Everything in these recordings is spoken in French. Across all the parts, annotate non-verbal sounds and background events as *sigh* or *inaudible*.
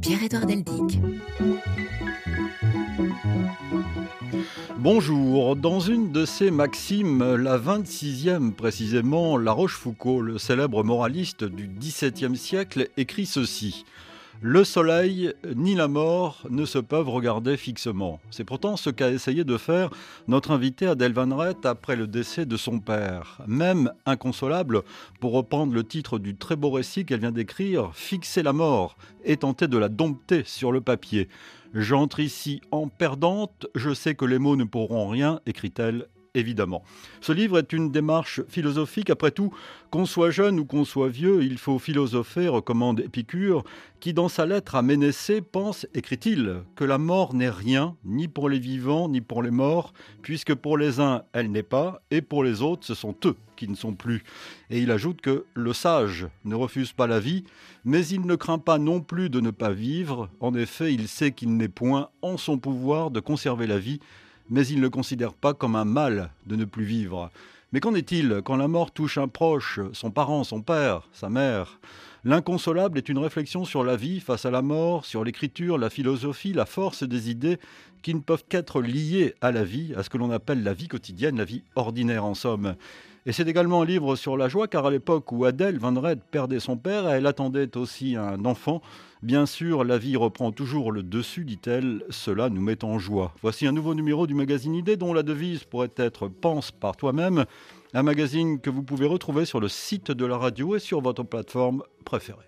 Pierre-Édouard Deldic. Bonjour, dans une de ses maximes, la 26e précisément, La Rochefoucauld, le célèbre moraliste du XVIIe siècle, écrit ceci. Le soleil ni la mort ne se peuvent regarder fixement. C'est pourtant ce qu'a essayé de faire notre invité Adèle Van Rett après le décès de son père. Même inconsolable, pour reprendre le titre du très beau récit qu'elle vient d'écrire, Fixer la mort et tenter de la dompter sur le papier. J'entre ici en perdante, je sais que les mots ne pourront rien, écrit-elle évidemment. Ce livre est une démarche philosophique. Après tout, qu'on soit jeune ou qu'on soit vieux, il faut philosopher, recommande Épicure, qui dans sa lettre à Ménécée pense, écrit-il, que la mort n'est rien, ni pour les vivants, ni pour les morts, puisque pour les uns, elle n'est pas, et pour les autres, ce sont eux qui ne sont plus. Et il ajoute que le sage ne refuse pas la vie, mais il ne craint pas non plus de ne pas vivre. En effet, il sait qu'il n'est point en son pouvoir de conserver la vie, mais il ne considère pas comme un mal de ne plus vivre. Mais qu'en est-il quand la mort touche un proche, son parent, son père, sa mère? L'inconsolable est une réflexion sur la vie face à la mort, sur l'écriture, la philosophie, la force des idées qui ne peuvent qu'être liées à la vie, à ce que l'on appelle la vie quotidienne, la vie ordinaire en somme. Et c'est également un livre sur la joie, car à l'époque où Adèle Van Red perdait son père, elle attendait aussi un enfant. Bien sûr, la vie reprend toujours le dessus, dit-elle, cela nous met en joie. Voici un nouveau numéro du magazine Idée dont la devise pourrait être Pense par toi-même, un magazine que vous pouvez retrouver sur le site de la radio et sur votre plateforme préférée.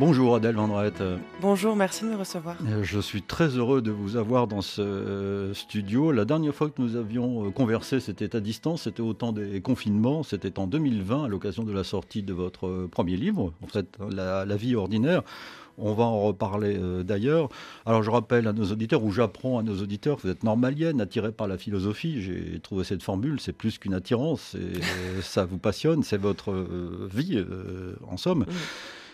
Bonjour Adèle Vendrette. Bonjour, merci de me recevoir. Euh, je suis très heureux de vous avoir dans ce euh, studio. La dernière fois que nous avions euh, conversé, c'était à distance, c'était au temps des confinements, c'était en 2020 à l'occasion de la sortie de votre premier livre, en fait, La, vie ordinaire. On va en reparler d'ailleurs. Alors je rappelle à nos auditeurs, ou j'apprends à nos auditeurs, vous êtes normalienne, attirée par la philosophie. J'ai trouvé cette formule, c'est plus qu'une attirance, ça vous passionne, c'est votre vie en somme.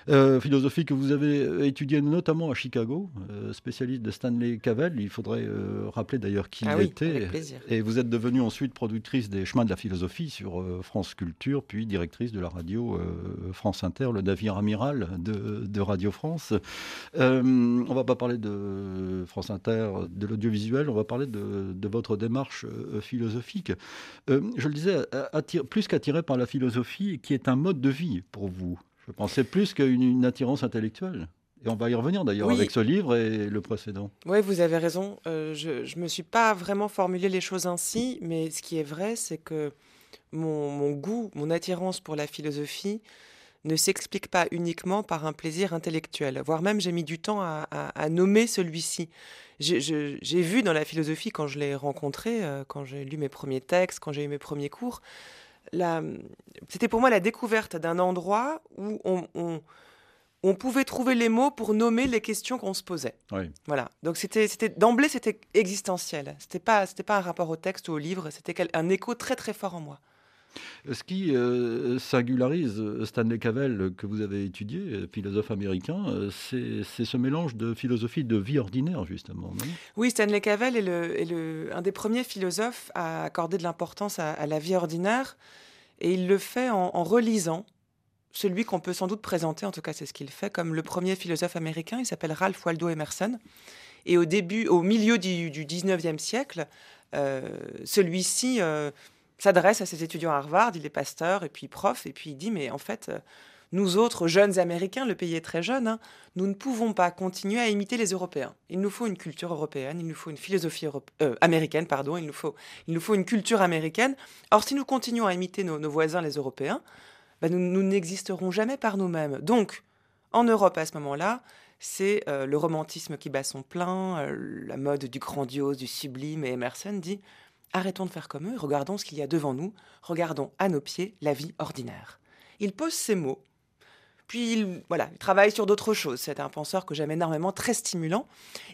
Euh, philosophie que vous avez étudiée notamment à Chicago, euh, spécialiste de Stanley Cavell. Il faudrait euh, rappeler d'ailleurs qui ah il était. Et vous êtes devenue ensuite productrice des Chemins de la philosophie sur France Culture, puis directrice de la radio France Inter, le navire amiral de, Radio France. on va pas parler de France Inter, de l'audiovisuel, on va parler de, de votre démarche philosophique. je le disais, plus qu'attiré par la philosophie, qui est un mode de vie pour vous. Je pensais plus qu'une une attirance intellectuelle. Et on va y revenir d'ailleurs avec ce livre et le précédent. Oui, vous avez raison. Euh, je ne me suis pas vraiment formulé les choses ainsi, mais ce qui est vrai, c'est que mon, goût, mon attirance pour la philosophie ne s'explique pas uniquement par un plaisir intellectuel, voire même j'ai mis du temps à, nommer celui-ci. J'ai vu dans la philosophie, quand je l'ai rencontré, euh, quand j'ai lu mes premiers textes, quand j'ai eu mes premiers cours, c'était pour moi la découverte d'un endroit où on, on, pouvait trouver les mots pour nommer les questions qu'on se posait. Voilà. Donc c'était, c'était d'emblée c'était existentiel. C'était pas, c'était pas un rapport au texte ou au livre. C'était un écho très très fort en moi. Ce qui euh, singularise Stanley Cavell, que vous avez étudié, philosophe américain, euh, c'est ce mélange de philosophie de vie ordinaire, justement. oui, Stanley Cavell est, le, est le, un des premiers philosophes à accorder de l'importance à, la vie ordinaire, et il le fait en, relisant celui qu'on peut sans doute présenter, en tout cas c'est ce qu'il fait, comme le premier philosophe américain, il s'appelle Ralph Waldo Emerson. Et au début, au milieu du, du 19e siècle, euh, celui-ci s'adresse à ses étudiants à Harvard, il est pasteur et puis prof, et puis il dit, mais en fait, euh, nous autres jeunes Américains, le pays est très jeune, hein, nous ne pouvons pas continuer à imiter les Européens. Il nous faut une culture européenne, il nous faut une philosophie euh, américaine, pardon, il nous, faut, il nous faut une culture américaine. Or, si nous continuons à imiter nos, voisins, les Européens, ben, nous, n'existerons jamais par nous-mêmes. Donc, en Europe, à ce moment-là, c'est euh, le romantisme qui bat son plein, la mode du grandiose, du sublime, et Emerson dit Arrêtons de faire comme eux, regardons ce qu'il y a devant nous, regardons à nos pieds la vie ordinaire. Il pose ces mots Puis il, voilà, il travaille sur d'autres choses. C'est un penseur que j'aime énormément, très stimulant.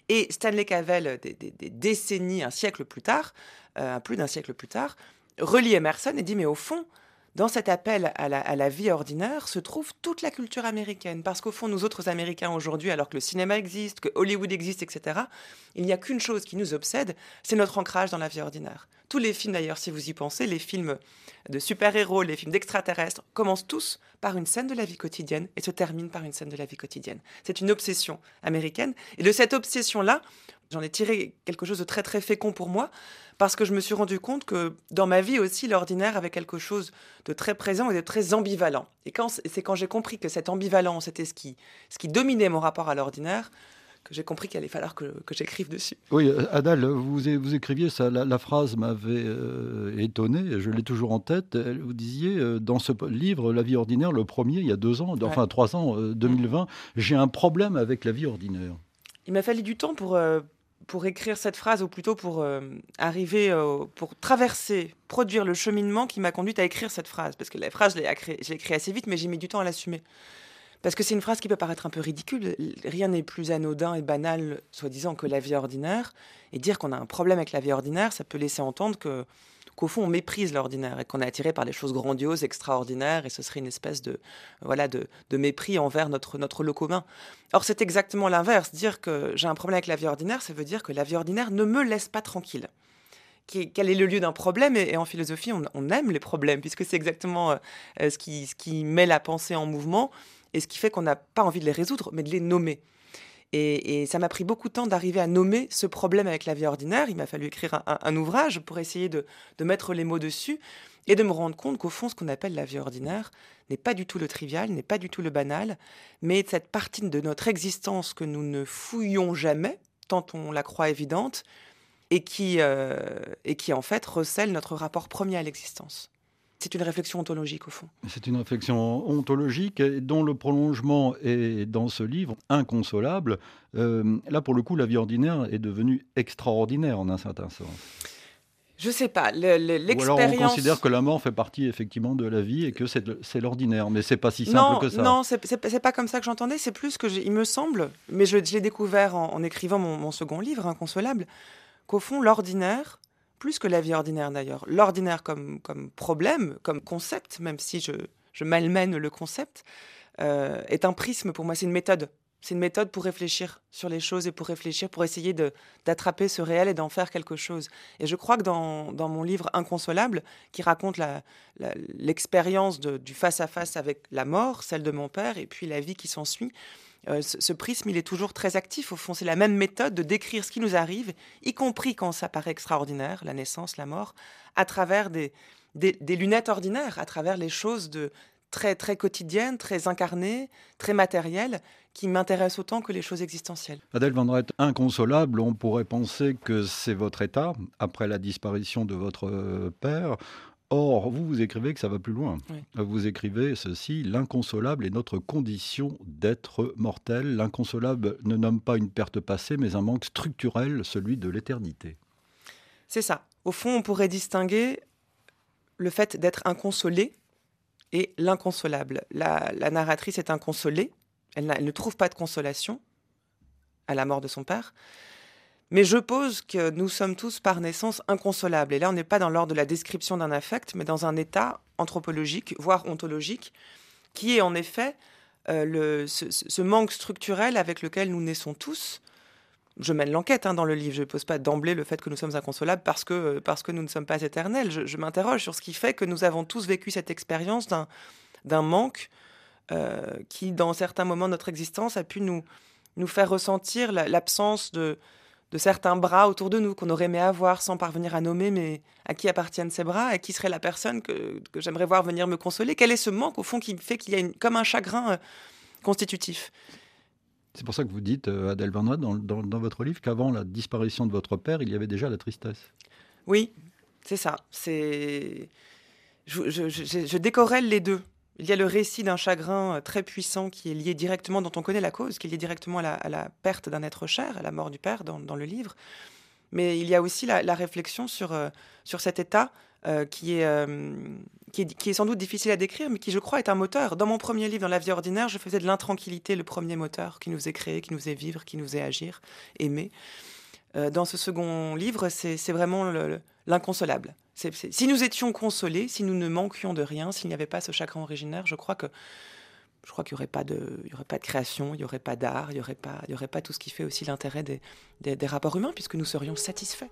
Et Stanley Cavell, des, décennies, un siècle plus tard, euh, plus d'un siècle plus tard, relie Emerson et dit mais au fond, dans cet appel à la, vie ordinaire se trouve toute la culture américaine. Parce qu'au fond, nous autres Américains aujourd'hui, alors que le cinéma existe, que Hollywood existe, etc., il n'y a qu'une chose qui nous obsède, c'est notre ancrage dans la vie ordinaire. Tous les films, d'ailleurs, si vous y pensez, les films de super-héros, les films d'extraterrestres, commencent tous par une scène de la vie quotidienne et se terminent par une scène de la vie quotidienne. C'est une obsession américaine. Et de cette obsession-là, J'en ai tiré quelque chose de très très fécond pour moi parce que je me suis rendu compte que dans ma vie aussi, l'ordinaire avait quelque chose de très présent et de très ambivalent. Et c'est quand j'ai compris que cette ambivalence était ce qui, ce qui dominait mon rapport à l'ordinaire que j'ai compris qu'il allait falloir que, j'écrive dessus. Oui, euh, Adal, vous, vous écriviez ça, la, phrase m'avait euh, étonné, je l'ai toujours en tête. Vous disiez euh, dans ce livre, La vie ordinaire, le premier, il y a deux ans, enfin trois ans, 2020, j'ai un problème avec la vie ordinaire. Il m'a fallu du temps pour, pour écrire cette phrase, ou plutôt pour euh, arriver, pour traverser, produire le cheminement qui m'a conduite à écrire cette phrase. Parce que la phrase, je l'ai écrite assez vite, mais j'ai mis du temps à l'assumer. Parce que c'est une phrase qui peut paraître un peu ridicule. Rien n'est plus anodin et banal, soi-disant, que la vie ordinaire. Et dire qu'on a un problème avec la vie ordinaire, ça peut laisser entendre que qu'au fond on méprise l'ordinaire et qu'on est attiré par des choses grandioses, extraordinaires, et ce serait une espèce de voilà de, mépris envers notre notre lot commun. Or c'est exactement l'inverse. Dire que j'ai un problème avec la vie ordinaire, ça veut dire que la vie ordinaire ne me laisse pas tranquille. quel est le lieu d'un problème et, en philosophie, on, aime les problèmes puisque c'est exactement euh, ce, qui, ce qui met la pensée en mouvement et ce qui fait qu'on n'a pas envie de les résoudre, mais de les nommer. Et, ça m'a pris beaucoup de temps d'arriver à nommer ce problème avec la vie ordinaire. Il m'a fallu écrire un, ouvrage pour essayer de, mettre les mots dessus et de me rendre compte qu'au fond, ce qu'on appelle la vie ordinaire n'est pas du tout le trivial, n'est pas du tout le banal, mais cette partie de notre existence que nous ne fouillons jamais, tant on la croit évidente, et qui, euh, et qui en fait recèle notre rapport premier à l'existence. C'est une réflexion ontologique au fond. C'est une réflexion ontologique dont le prolongement est dans ce livre inconsolable. Euh, là, pour le coup, la vie ordinaire est devenue extraordinaire en un certain sens. Je sais pas. L'expérience. Ou alors on considère que la mort fait partie effectivement de la vie et que c'est l'ordinaire, mais c'est pas si simple que ça. Non, c'est pas comme ça que j'entendais. C'est plus que il me semble, mais je, l'ai découvert en, écrivant mon, mon, second livre, Inconsolable, qu'au fond l'ordinaire plus que la vie ordinaire d'ailleurs. L'ordinaire comme, comme problème, comme concept, même si je, je malmène le concept, euh, est un prisme pour moi, c'est une méthode. C'est une méthode pour réfléchir sur les choses et pour réfléchir, pour essayer d'attraper ce réel et d'en faire quelque chose. Et je crois que dans, dans mon livre Inconsolable, qui raconte l'expérience du face-à-face avec la mort, celle de mon père, et puis la vie qui s'ensuit, euh, ce, prisme, il est toujours très actif. Au fond, c'est la même méthode de décrire ce qui nous arrive, y compris quand ça paraît extraordinaire, la naissance, la mort, à travers des, lunettes ordinaires, à travers les choses de très, très quotidiennes, très incarnées, très matérielles, qui m'intéressent autant que les choses existentielles. Adèle Vendrette, inconsolable, on pourrait penser que c'est votre état, après la disparition de votre euh, père. Or, vous, vous écrivez que ça va plus loin. Vous écrivez ceci, l'inconsolable est notre condition d'être mortel. L'inconsolable ne nomme pas une perte passée, mais un manque structurel, celui de l'éternité. C'est ça. Au fond, on pourrait distinguer le fait d'être inconsolé et l'inconsolable. La, narratrice est inconsolée, elle, elle ne trouve pas de consolation à la mort de son père. Mais je pose que nous sommes tous par naissance inconsolables. Et là, on n'est pas dans l'ordre de la description d'un affect, mais dans un état anthropologique, voire ontologique, qui est en effet euh, ce, manque structurel avec lequel nous naissons tous. Je mène l'enquête hein, dans le livre, je ne pose pas d'emblée le fait que nous sommes inconsolables parce que, parce que nous ne sommes pas éternels. Je, m'interroge sur ce qui fait que nous avons tous vécu cette expérience d'un manque euh, qui, dans certains moments de notre existence, a pu nous, nous faire ressentir l'absence de, de certains bras autour de nous qu'on aurait aimé avoir sans parvenir à nommer, mais à qui appartiennent ces bras, et qui serait la personne que, j'aimerais voir venir me consoler? Quel est ce manque au fond qui fait qu'il y a une, comme un chagrin euh, constitutif? C'est pour ça que vous dites, euh, Adèle Bernard, dans, dans, votre livre, qu'avant la disparition de votre père, il y avait déjà la tristesse. Oui, c'est ça. C'est je, je, je décorrèle les deux. Il y a le récit d'un chagrin euh, très puissant qui est lié directement, dont on connaît la cause, qui est lié directement à la, perte d'un être cher, à la mort du père dans, le livre. Mais il y a aussi la, réflexion sur, euh, sur cet état euh, qui, est, qui, est, qui, est, sans doute difficile à décrire, mais qui, je crois, est un moteur. Dans mon premier livre, Dans la vie ordinaire, je faisais de l'intranquillité le premier moteur qui nous est créé, qui nous est vivre, qui nous est agir, aimer. Dans ce second livre, c'est vraiment l'inconsolable. Si nous étions consolés, si nous ne manquions de rien, s'il n'y avait pas ce chagrin originaire, je crois que je crois qu'il n'y aurait, pas de, aurait pas de création, il n'y aurait pas d'art, il n'y aurait, pas, tout ce qui fait aussi l'intérêt des rapports humains, puisque nous serions satisfaits.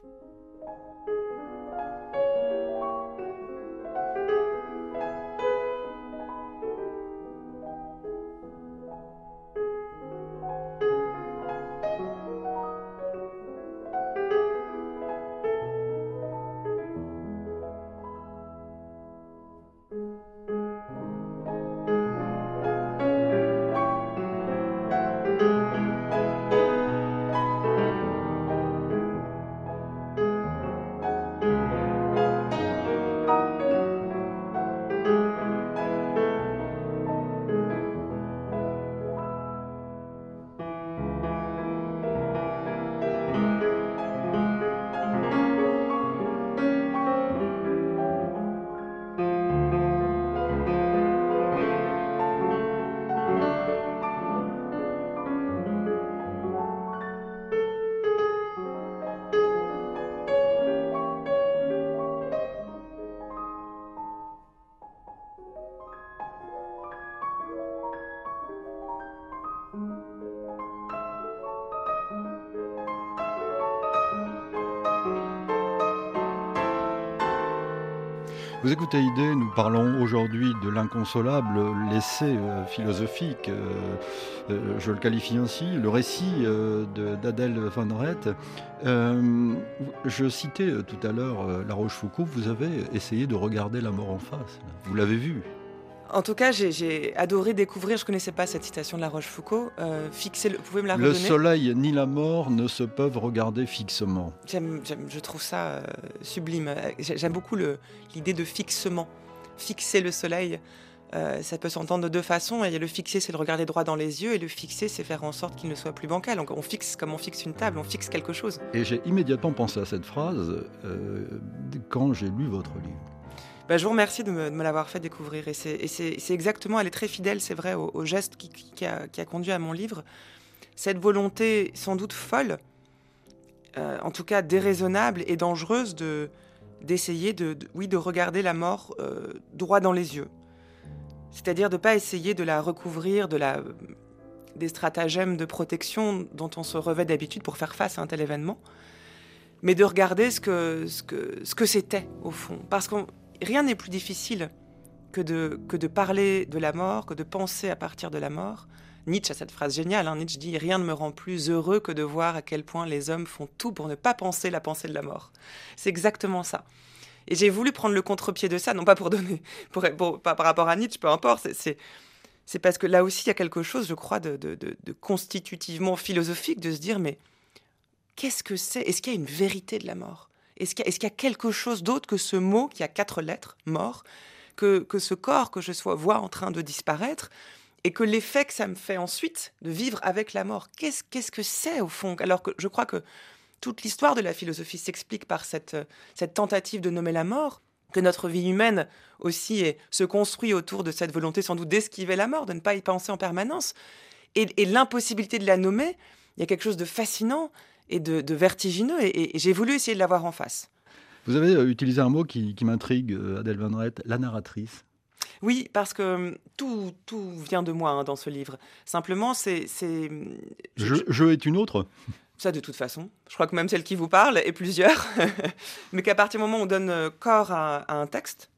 Vous écoutez Idée, nous parlons aujourd'hui de l'inconsolable, l'essai euh, philosophique, euh, euh, je le qualifie ainsi, le récit d'Adèle Van Rett. je citais tout à l'heure La Rochefoucauld, vous avez essayé de regarder la mort en face, vous l'avez vu? En tout cas, j'ai adoré découvrir, je ne connaissais pas cette citation de La Rochefoucauld, euh, fixer le, vous pouvez me la redonner? Le soleil ni la mort ne se peuvent regarder fixement. je trouve ça euh, sublime. J'aime beaucoup l'idée de fixement. Fixer le soleil, euh, ça peut s'entendre de deux façons. A le fixer, c'est le regarder droit dans les yeux, et le fixer, c'est faire en sorte qu'il ne soit plus bancal. Donc on fixe comme on fixe une table, on fixe quelque chose. Et j'ai immédiatement pensé à cette phrase euh, quand j'ai lu votre livre. Bah, je vous remercie de me, l'avoir fait découvrir. Et c'est exactement, elle est très fidèle, c'est vrai, au, geste qui, a, conduit à mon livre. Cette volonté sans doute folle, euh, en tout cas déraisonnable et dangereuse, de d'essayer de, oui, de regarder la mort euh, droit dans les yeux. C'est-à-dire de ne pas essayer de la recouvrir de la, des stratagèmes de protection dont on se revêt d'habitude pour faire face à un tel événement, mais de regarder ce que ce que ce que c'était au fond. Parce qu'on rien n'est plus difficile que de, que de parler de la mort, que de penser à partir de la mort. Nietzsche a cette phrase géniale, hein. Nietzsche dit ⁇ Rien ne me rend plus heureux que de voir à quel point les hommes font tout pour ne pas penser la pensée de la mort. C'est exactement ça. Et j'ai voulu prendre le contre-pied de ça, non pas pour donner, *laughs* pour, par rapport à Nietzsche, peu importe, c'est parce que là aussi il y a quelque chose, je crois, de, de, de constitutivement philosophique, de se dire, mais qu'est-ce que c'est? Est-ce qu'il y a une vérité de la mort? Est-ce qu'il y, a quelque chose d'autre que ce mot qui a quatre lettres, mort, que, ce corps que je sois, vois en train de disparaître et que l'effet que ça me fait ensuite de vivre avec la mort, qu'est-ce que c'est au fond? Alors que je crois que toute l'histoire de la philosophie s'explique par cette, cette tentative de nommer la mort, que notre vie humaine aussi se construit autour de cette volonté sans doute d'esquiver la mort, de ne pas y penser en permanence. et l'impossibilité de la nommer, il y a quelque chose de fascinant et de, vertigineux. Et, j'ai voulu essayer de l'avoir en face. Vous avez euh, utilisé un mot qui, m'intrigue, euh, Adèle Van Rett, la narratrice. Oui, parce que hum, tout, tout vient de moi hein, dans ce livre. Simplement, c'est... Hum, je, je, est une autre? Ça, de toute façon. Je crois que même celle qui vous parle, est plusieurs. *laughs* Mais qu'à partir du moment où on donne euh, corps à, un texte,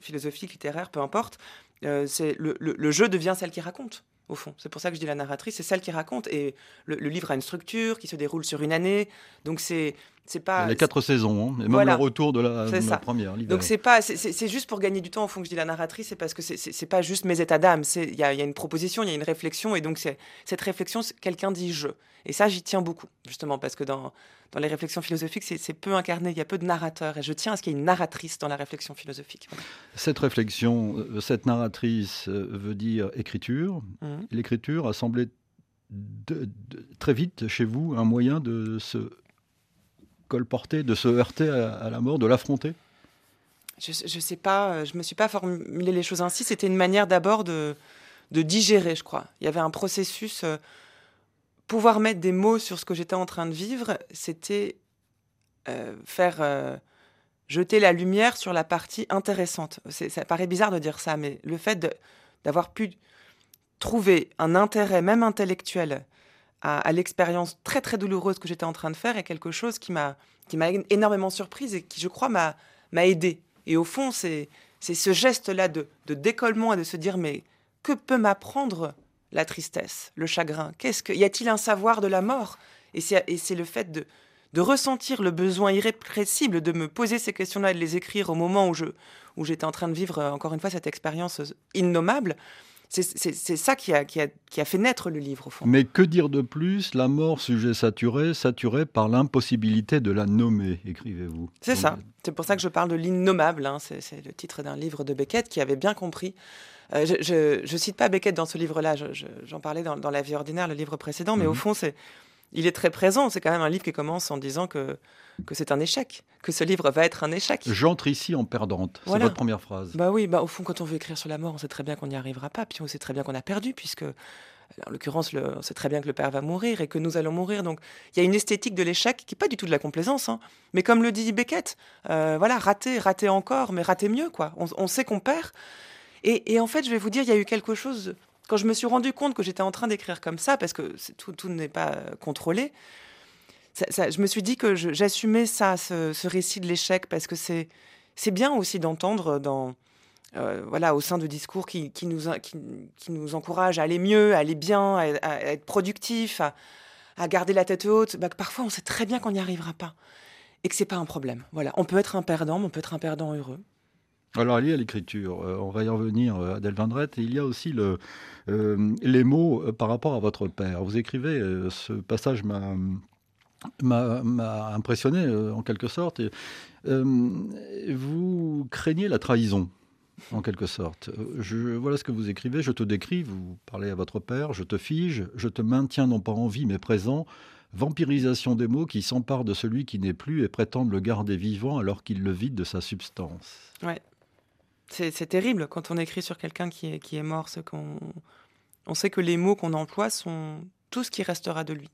philosophique, littéraire, peu importe, c'est le, le, jeu devient celle qui raconte au fond. C'est pour ça que je dis la narratrice, c'est celle qui raconte. Et le, livre a une structure qui se déroule sur une année. Donc c'est c'est pas les quatre saisons hein, et même le retour de la, première donc c'est pas c'est juste pour gagner du temps au fond que je dis la narratrice c'est parce que c'est pas juste mes états d'âme c'est il y, y a, une proposition il y a une réflexion et donc c'est cette réflexion quelqu'un dit je et ça j'y tiens beaucoup justement parce que dans dans les réflexions philosophiques c'est peu incarné il y a peu de narrateurs et je tiens à ce qu'il y ait une narratrice dans la réflexion philosophique cette réflexion euh, cette narratrice euh, veut dire écriture mmh. l'écriture a semblé très vite chez vous un moyen de se colporter, de se heurter à, la mort, de l'affronter? Je, ne sais pas, je me suis pas formulé les choses ainsi. C'était une manière d'abord de, de digérer, je crois. Il y avait un processus. Pouvoir mettre des mots sur ce que j'étais en train de vivre, c'était faire jeter la lumière sur la partie intéressante. Ça paraît bizarre de dire ça, mais le fait d'avoir pu trouver un intérêt, même intellectuel, à, l'expérience très très douloureuse que j'étais en train de faire est quelque chose qui m'a énormément surprise et qui, je crois, m'a m'a aidé. Et au fond, c'est c'est ce geste-là de, de décollement et de se dire mais que peut m'apprendre la tristesse, le chagrin. Qu'est-ce que y a-t-il un savoir de la mort? Et c'est le fait de de ressentir le besoin irrépressible de me poser ces questions-là et de les écrire au moment je où j'étais en train de vivre encore une fois cette expérience innommable c'est ça qui a, qui, a, qui a, fait naître le livre, au fond. Mais que dire de plus? La mort, sujet saturé, saturé par l'impossibilité de la nommer, écrivez-vous. C'est ça. C'est pour ça que je parle de l'innommable. Hein. C'est le titre d'un livre de Beckett qui avait bien compris. Euh, je ne cite pas Beckett dans ce livre-là, j'en parlais dans, La vie ordinaire, le livre précédent, mais au mhm. fond, c'est il est très présent. C'est quand même un livre qui commence en disant que, que c'est un échec, que ce livre va être un échec. J'entre ici en perdante. C'est votre première phrase. Bah oui, bah au fond, quand on veut écrire sur la mort, on sait très bien qu'on n'y arrivera pas, puis on sait très bien qu'on a perdu, puisque en l'occurrence, on sait très bien que le père va mourir et que nous allons mourir. Donc, il y a une esthétique de l'échec qui n'est pas du tout de la complaisance. Hein. Mais comme le dit Beckett, euh, voilà, rater, rater encore, mais rater mieux, quoi. On, sait qu'on perd. Et, et, en fait, je vais vous dire, il y a eu quelque chose quand je me suis rendu compte que j'étais en train d'écrire comme ça, parce que tout, n'est pas euh, contrôlé, je me suis dit que j'assumais ça, ce, récit de l'échec, parce que c'est bien aussi d'entendre dans euh, voilà au sein de discours qui, nous qui, encouragent à aller mieux, à aller bien, à, être productif, à, garder la tête haute. Bah, parfois, on sait très bien qu'on n'y arrivera pas et que c'est pas un problème. Voilà, on peut être un perdant, mais on peut être un perdant heureux. Alors, il y a l'écriture, euh, on va y revenir, euh, Adèle Vendrette, et il y a aussi euh, les mots par rapport à votre père. Vous écrivez, ce passage m'a impressionné en quelque sorte. vous craignez la trahison en quelque sorte. Voilà ce que vous écrivez, je te décris, vous parlez à votre père, je te fige, je te maintiens non pas en vie mais présent, vampirisation des mots qui s'emparent de celui qui n'est plus et prétendent le garder vivant alors qu'il le vide de sa substance. C'est terrible quand on écrit sur quelqu'un qui est, qui est mort, qu'on on sait que les mots qu'on emploie sont tout ce qui restera de lui,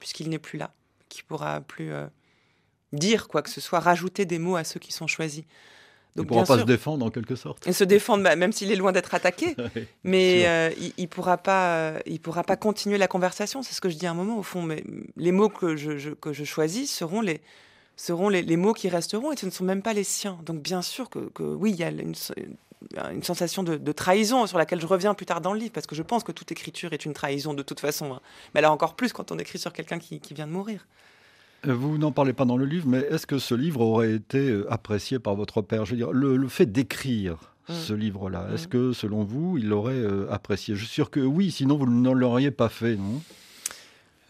puisqu'il n'est plus là, qui pourra plus euh, dire quoi que ce soit, rajouter des mots à ceux qui sont choisis. Donc, il ne pourra pas se défendre en quelque sorte. Et se défendre, bah, même s'il est loin d'être attaqué. *laughs* mais euh, il ne pourra, pas, euh, il pourra pas continuer la conversation. C'est ce que je dis à un moment, au fond. Mais les mots que je, que je choisis seront les, seront les, mots qui resteront et ce ne sont même pas les siens. Donc bien sûr que, oui, il y a une, une sensation de, trahison sur laquelle je reviens plus tard dans le livre, parce que je pense que toute écriture est une trahison de toute façon. Hein. Mais là encore plus quand on écrit sur quelqu'un qui, vient de mourir. Euh, vous n'en parlez pas dans le livre, mais est-ce que ce livre aurait été euh, apprécié par votre père? Je veux dire, le, fait d'écrire mmh. ce livre-là, est-ce mmh. que selon vous, il l'aurait euh, apprécié? Je suis sûr que oui, sinon vous ne l'auriez pas fait, non?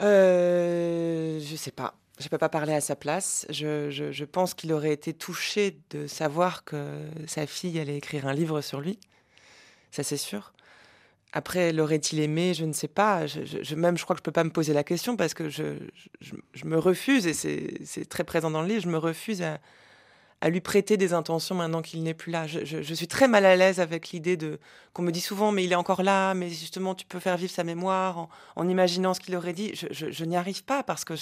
Euh, Je sais pas. Je ne peux pas parler à sa place. Je, pense qu'il aurait été touché de savoir que sa fille allait écrire un livre sur lui. Ça, c'est sûr. Après, l'aurait-il aimé? Je ne sais pas. Je, même, je crois que je ne peux pas me poser la question parce que je, me refuse, et c'est très présent dans le livre, je me refuse à, à lui prêter des intentions maintenant qu'il n'est plus là. Je, suis très mal à l'aise avec l'idée de qu'on me dit souvent, mais il est encore là, mais justement, tu peux faire vivre sa mémoire en, imaginant ce qu'il aurait dit. Je, n'y arrive pas parce que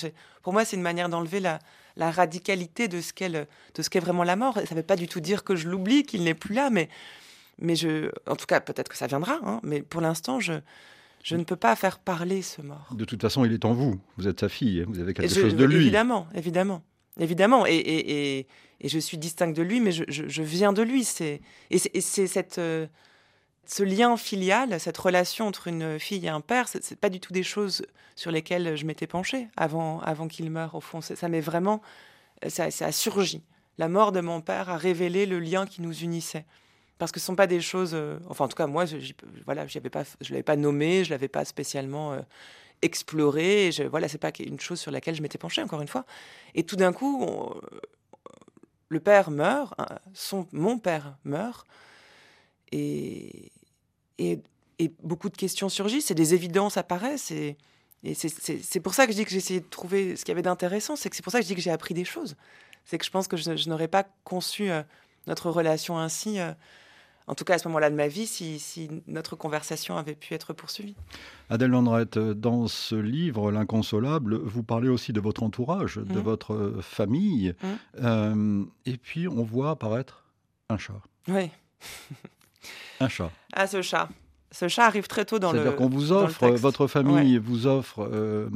pour moi, c'est une manière d'enlever la, radicalité de ce qu'est vraiment la mort. Ça ne veut pas du tout dire que je l'oublie, qu'il n'est plus là, mais mais je, en tout cas, peut-être que ça viendra. Hein, mais pour l'instant, je je ne peux pas faire parler ce mort. De toute façon, il est en vous. Vous êtes sa fille. Hein. Vous avez quelque chose de lui. Évidemment, évidemment évidemment. Et, je suis distincte de lui, mais je, viens de lui. C'est, et c'est cette, euh, ce lien filial, cette relation entre une fille et un père, c'est, pas du tout des choses sur lesquelles je m'étais penchée avant, avant qu'il meure. Au fond, ça m'est vraiment, ça, a surgi. La mort de mon père a révélé le lien qui nous unissait. Parce que ce ne sont pas des choses. Euh, enfin, en tout cas, moi, je, voilà, je ne l'avais pas nommé, je ne l'avais pas spécialement euh, explorer. Je, voilà, c'est pas une chose sur laquelle je m'étais penchée, encore une fois. Et tout d'un coup, le père meurt, hein, mon père meurt, et, et, beaucoup de questions surgissent, et des évidences apparaissent. Et, et c'est pour ça que je dis que j'ai essayé de trouver ce qu'il y avait d'intéressant, c'est que c'est pour ça que je dis que j'ai appris des choses. C'est que je pense que je, n'aurais pas conçu euh, notre relation ainsi. Euh, en tout cas à ce moment-là de ma vie, si, notre conversation avait pu être poursuivie. Adèle Landrette, dans ce livre, L'inconsolable, vous parlez aussi de votre entourage, de mmh. votre famille, mmh. euh, et puis on voit apparaître un chat. Oui. un chat. Ah, ce chat. Ce chat arrive très tôt dans le. C'est-à-dire qu'on vous offre, votre famille vous offre euh,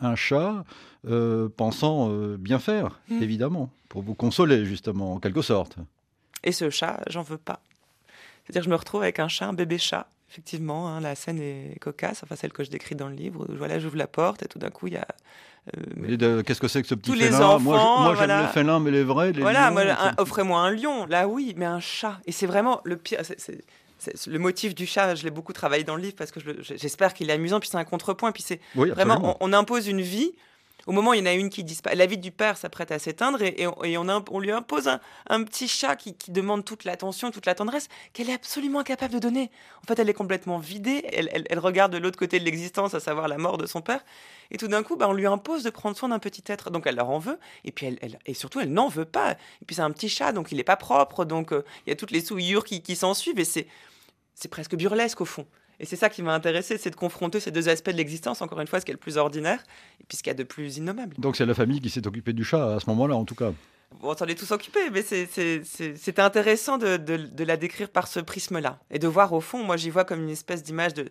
un chat, euh, pensant bien faire, mmh. évidemment, pour vous consoler, justement, en quelque sorte. Et ce chat, j'en veux pas. C'est-à-dire je me retrouve avec un chat, un bébé chat. Effectivement, hein, la scène est cocasse, enfin celle que je décris dans le livre. Voilà, j'ouvre la porte et tout d'un coup, il y a. Euh, qu'est-ce que c'est que ce petit félin? Moi, j'aime le félin, mais les vrais. Les voilà, offrez-moi un lion. Là, oui, mais un chat. Et c'est vraiment le pire. le motif du chat, je l'ai beaucoup travaillé dans le livre parce que j'espère qu'il est amusant. Puis c'est un contrepoint. Puis c'est vraiment, on, impose une vie au moment il y en a une qui disparaît, la vie du père s'apprête à s'éteindre et, on, lui impose un, petit chat qui, demande toute l'attention, toute la tendresse qu'elle est absolument incapable de donner. En fait, elle est complètement vidée, elle, regarde de l'autre côté de l'existence, à savoir la mort de son père, et tout d'un coup, bah, on lui impose de prendre soin d'un petit être. Donc elle leur en veut, et puis elle, et surtout, elle n'en veut pas. Et puis c'est un petit chat, donc il n'est pas propre, donc euh, il y a toutes les souillures qui, qui s'en suivent, et c'est presque burlesque au fond. Et c'est ça qui m'a intéressé, c'est de confronter ces deux aspects de l'existence, encore une fois, ce qui est le plus ordinaire, et puis ce qu'il y a de plus innommable. Donc c'est la famille qui s'est occupée du chat à ce moment-là, en tout cas. Bon, on s'en est tous occupés, mais c'était intéressant de, de, la décrire par ce prisme-là. Et de voir au fond, moi j'y vois comme une espèce d'image de...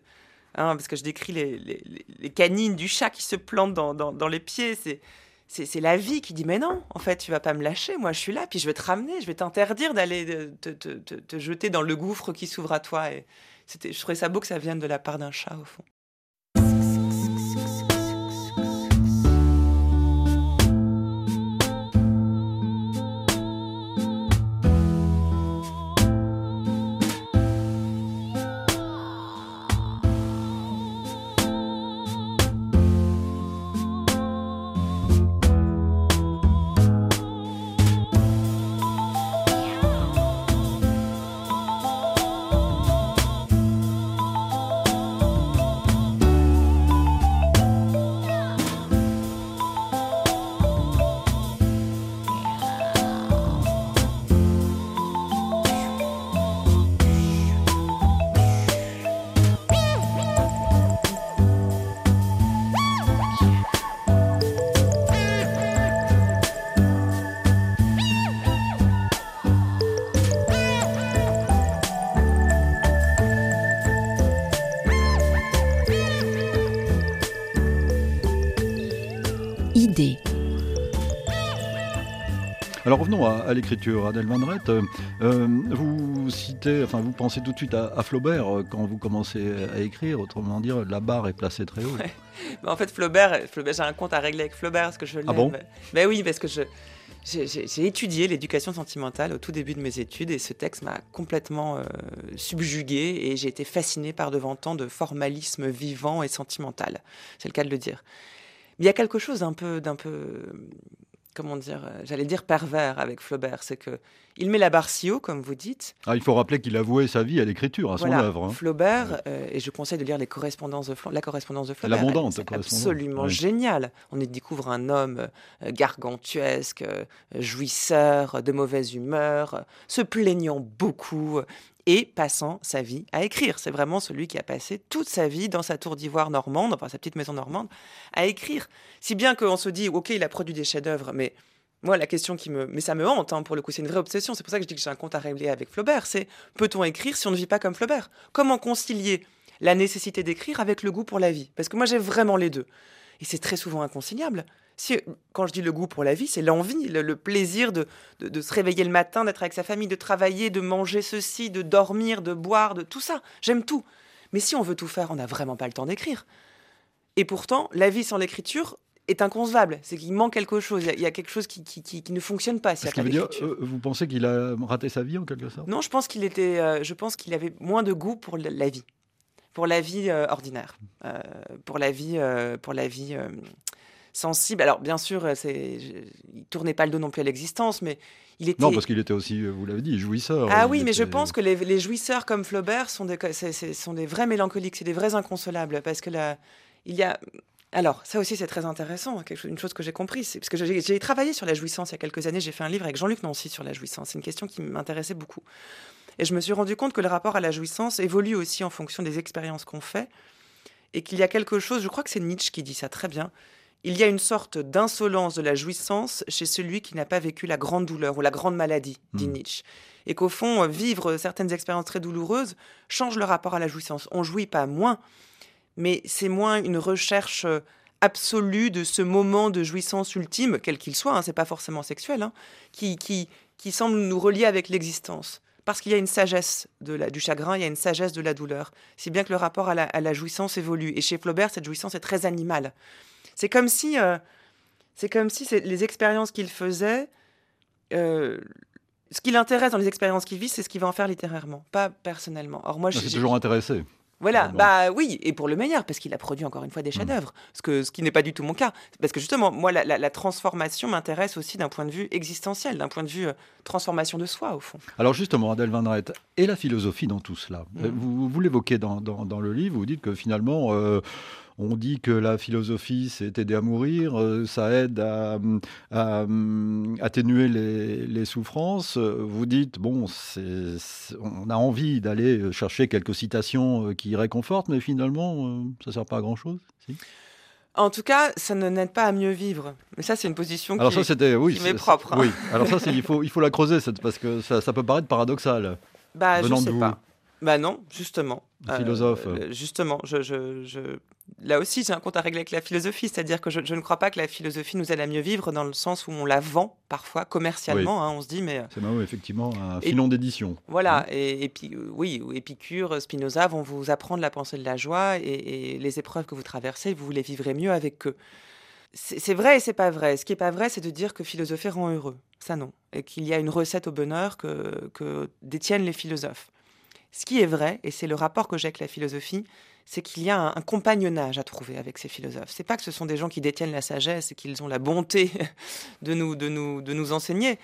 Hein, parce que je décris les, les, les, canines du chat qui se plantent dans, dans, dans les pieds, c'est c'est la vie qui dit mais non, en fait, tu vas pas me lâcher, moi je suis là, puis je vais te ramener, je vais t'interdire d'aller te, te, te, jeter dans le gouffre qui s'ouvre à toi. Et, je trouvais ça beau que ça vienne de la part d'un chat, au fond. Revenons à, l'écriture, Adèle Van euh, vous citez, enfin vous pensez tout de suite à, Flaubert euh, quand vous commencez à écrire, autrement dire, la barre est placée très haut. *laughs* en fait, Flaubert, Flaubert j'ai un compte à régler avec Flaubert parce que je Ah bon? Ben oui, parce que je j'ai étudié l'éducation sentimentale au tout début de mes études et ce texte m'a complètement euh, subjugué et j'ai été fasciné par devant tant de formalisme vivant et sentimental. C'est le cas de le dire. Mais il y a quelque chose d'un peu, d'un peu comment dire, euh, j'allais dire pervers avec Flaubert, c'est que il met la barre si haut, comme vous dites. Ah, il faut rappeler qu'il a voué sa vie à l'écriture, à son œuvre. Hein. Flaubert, euh, et je conseille de lire les correspondances de la correspondance de Flaubert. L'abondante Absolument génial. On y découvre un homme euh, gargantuesque, jouisseur, de mauvaise humeur, se plaignant beaucoup, et passant sa vie à écrire. C'est vraiment celui qui a passé toute sa vie dans sa tour d'ivoire normande, enfin sa petite maison normande, à écrire. Si bien qu'on se dit, ok, il a produit des chefs-d'œuvre, mais moi, la question qui me. Mais ça me hante, hein, pour le coup, c'est une vraie obsession. C'est pour ça que je dis que j'ai un compte à régler avec Flaubert. C'est peut-on écrire si on ne vit pas comme Flaubert? Comment concilier la nécessité d'écrire avec le goût pour la vie? Parce que moi, j'ai vraiment les deux. Et c'est très souvent inconciliable. Si, quand je dis le goût pour la vie, c'est l'envie, le, plaisir de, de, se réveiller le matin, d'être avec sa famille, de travailler, de manger ceci, de dormir, de boire, de tout ça. J'aime tout. Mais si on veut tout faire, on n'a vraiment pas le temps d'écrire. Et pourtant, la vie sans l'écriture est inconcevable. C'est qu'il manque quelque chose. Il y, a quelque chose qui, qui, qui, ne fonctionne pas a pas euh, vous pensez qu'il a raté sa vie en quelque sorte? Non, je pense qu'il était, euh, je pense qu'il avait moins de goût pour la vie, pour la vie euh, ordinaire, pour la vie, pour la vie sensible. Alors, bien sûr, euh, c'est, il tournait pas le dos non plus à l'existence, mais il était. Non, parce qu'il était aussi, euh, vous l'avez dit, jouisseur. Ah oui, mais je pense que les, jouisseurs comme Flaubert sont des, sont des vrais mélancoliques, c'est des vrais inconsolables, parce que là, il y a. Alors, ça aussi, c'est très intéressant. Une chose que j'ai compris, c'est parce que j'ai travaillé sur la jouissance il y a quelques années. J'ai fait un livre avec Jean-Luc Nancy sur la jouissance. C'est une question qui m'intéressait beaucoup. Et je me suis rendu compte que le rapport à la jouissance évolue aussi en fonction des expériences qu'on fait. Et qu'il y a quelque chose, je crois que c'est Nietzsche qui dit ça très bien. Il y a une sorte d'insolence de la jouissance chez celui qui n'a pas vécu la grande douleur ou la grande maladie, dit hmm. Nietzsche. Et qu'au fond, vivre certaines expériences très douloureuses change le rapport à la jouissance. On jouit pas moins, mais c'est moins une recherche absolue de ce moment de jouissance ultime, quel qu'il soit, hein, c'est pas forcément sexuel, hein, qui, qui, qui semble nous relier avec l'existence. Parce qu'il y a une sagesse de la, du chagrin, il y a une sagesse de la douleur. Si bien que le rapport à la, jouissance évolue. Et chez Flaubert, cette jouissance est très animale. C'est comme si, euh, c'est comme si les expériences qu'il faisait, euh, ce qui l'intéresse dans les expériences qu'il vit, c'est ce qu'il va en faire littérairement, pas personnellement. Or moi, je suis toujours intéressé. Voilà, bah oui, et pour le meilleur, parce qu'il a produit encore une fois des mmh. chefs-d'œuvre, ce, que, ce qui n'est pas du tout mon cas. Parce que justement, moi, la, transformation m'intéresse aussi d'un point de vue existentiel, d'un point de vue euh, transformation de soi, au fond. Alors justement, Adèle Van Rett, et la philosophie dans tout cela? Mmh. Vous, vous l'évoquez dans, dans, le livre, vous dites que finalement, euh, on dit que la philosophie, c'est aider à mourir, euh, ça aide à, atténuer les, souffrances. Vous dites, bon, on a envie d'aller chercher quelques citations euh, qui réconfortent, mais finalement, euh, ça ne sert pas à grand-chose. En tout cas, ça ne n'aide pas à mieux vivre. Mais ça, c'est une position Alors qui, ça, c'était, oui, m'est propre. Oui, alors ça, *laughs* il faut, il faut la creuser, parce que ça, peut paraître paradoxal. Bah, je sais pas. Bah non, justement. philosophe. justement, je, je, là aussi, j'ai un compte à régler avec la philosophie, c'est-à-dire que je, ne crois pas que la philosophie nous aide à mieux vivre dans le sens où on la vend parfois commercialement. Hein, on se dit, mais c'est marrant, effectivement, un filon d'édition. Voilà, mmh. et, puis euh, oui, Épicure, Spinoza vont vous apprendre la pensée de la joie et, les épreuves que vous traversez, vous les vivrez mieux avec eux. C'est vrai et c'est pas vrai. Ce qui est pas vrai, c'est de dire que philosopher rend heureux. Ça non. Et qu'il y a une recette au bonheur que, que détiennent les philosophes. Ce qui est vrai, et c'est le rapport que j'ai avec la philosophie, c'est qu'il y a un, compagnonnage à trouver avec ces philosophes. C'est pas que ce sont des gens qui détiennent la sagesse et qu'ils ont la bonté *laughs* de nous, de nous, de nous enseigner.